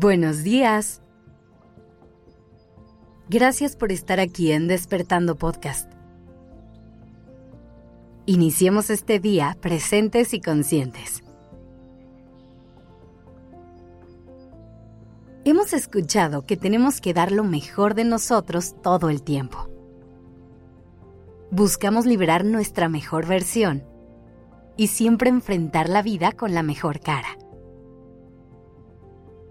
Buenos días. Gracias por estar aquí en Despertando Podcast. Iniciemos este día presentes y conscientes. Hemos escuchado que tenemos que dar lo mejor de nosotros todo el tiempo. Buscamos liberar nuestra mejor versión y siempre enfrentar la vida con la mejor cara.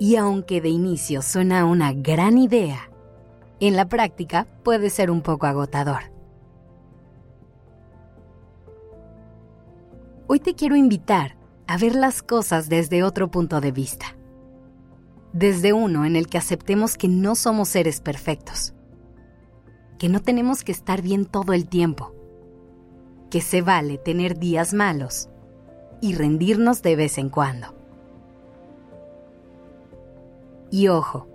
Y aunque de inicio suena una gran idea, en la práctica puede ser un poco agotador. Hoy te quiero invitar a ver las cosas desde otro punto de vista. Desde uno en el que aceptemos que no somos seres perfectos, que no tenemos que estar bien todo el tiempo, que se vale tener días malos y rendirnos de vez en cuando. Y ojo,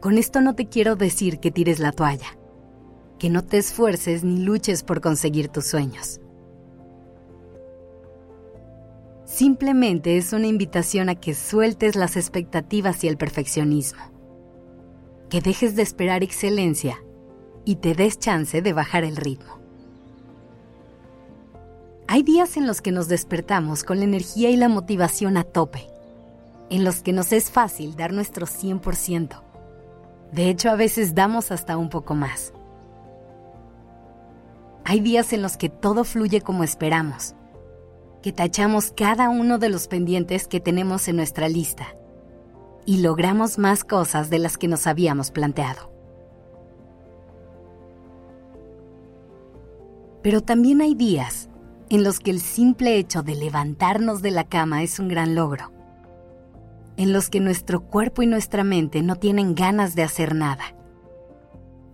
con esto no te quiero decir que tires la toalla, que no te esfuerces ni luches por conseguir tus sueños. Simplemente es una invitación a que sueltes las expectativas y el perfeccionismo, que dejes de esperar excelencia y te des chance de bajar el ritmo. Hay días en los que nos despertamos con la energía y la motivación a tope en los que nos es fácil dar nuestro 100%. De hecho, a veces damos hasta un poco más. Hay días en los que todo fluye como esperamos, que tachamos cada uno de los pendientes que tenemos en nuestra lista y logramos más cosas de las que nos habíamos planteado. Pero también hay días en los que el simple hecho de levantarnos de la cama es un gran logro en los que nuestro cuerpo y nuestra mente no tienen ganas de hacer nada,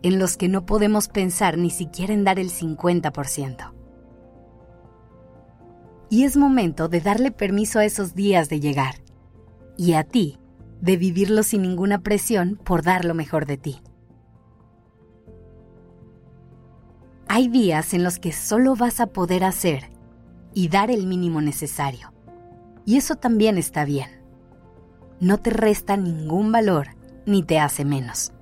en los que no podemos pensar ni siquiera en dar el 50%. Y es momento de darle permiso a esos días de llegar, y a ti de vivirlo sin ninguna presión por dar lo mejor de ti. Hay días en los que solo vas a poder hacer y dar el mínimo necesario, y eso también está bien no te resta ningún valor ni te hace menos.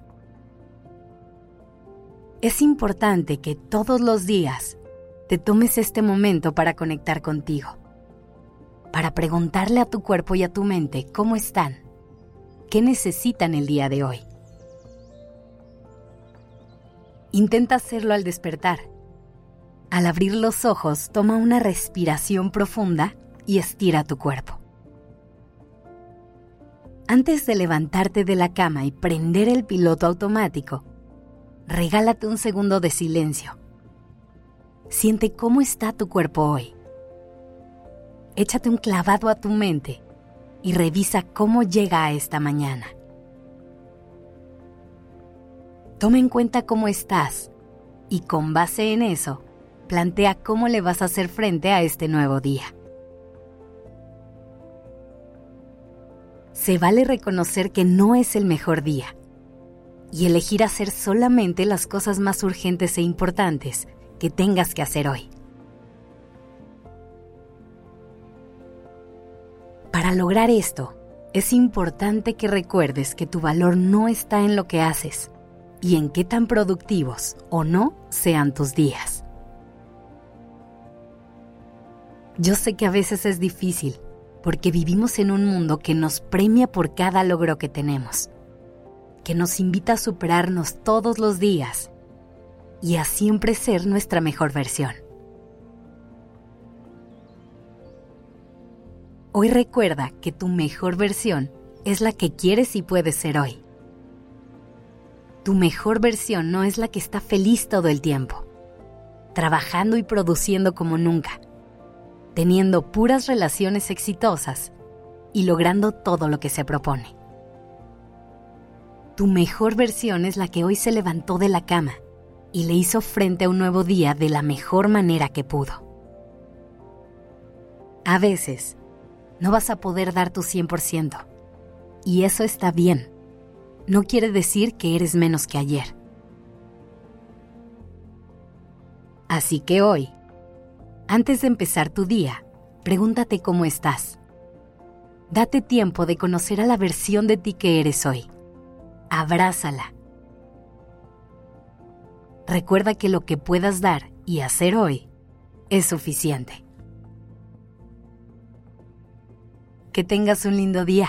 Es importante que todos los días te tomes este momento para conectar contigo, para preguntarle a tu cuerpo y a tu mente cómo están, qué necesitan el día de hoy. Intenta hacerlo al despertar. Al abrir los ojos, toma una respiración profunda y estira tu cuerpo. Antes de levantarte de la cama y prender el piloto automático, regálate un segundo de silencio. Siente cómo está tu cuerpo hoy. Échate un clavado a tu mente y revisa cómo llega a esta mañana. Toma en cuenta cómo estás y con base en eso, plantea cómo le vas a hacer frente a este nuevo día. Se vale reconocer que no es el mejor día y elegir hacer solamente las cosas más urgentes e importantes que tengas que hacer hoy. Para lograr esto, es importante que recuerdes que tu valor no está en lo que haces y en qué tan productivos o no sean tus días. Yo sé que a veces es difícil porque vivimos en un mundo que nos premia por cada logro que tenemos, que nos invita a superarnos todos los días y a siempre ser nuestra mejor versión. Hoy recuerda que tu mejor versión es la que quieres y puedes ser hoy. Tu mejor versión no es la que está feliz todo el tiempo, trabajando y produciendo como nunca teniendo puras relaciones exitosas y logrando todo lo que se propone. Tu mejor versión es la que hoy se levantó de la cama y le hizo frente a un nuevo día de la mejor manera que pudo. A veces, no vas a poder dar tu 100%, y eso está bien. No quiere decir que eres menos que ayer. Así que hoy, antes de empezar tu día, pregúntate cómo estás. Date tiempo de conocer a la versión de ti que eres hoy. Abrázala. Recuerda que lo que puedas dar y hacer hoy es suficiente. Que tengas un lindo día.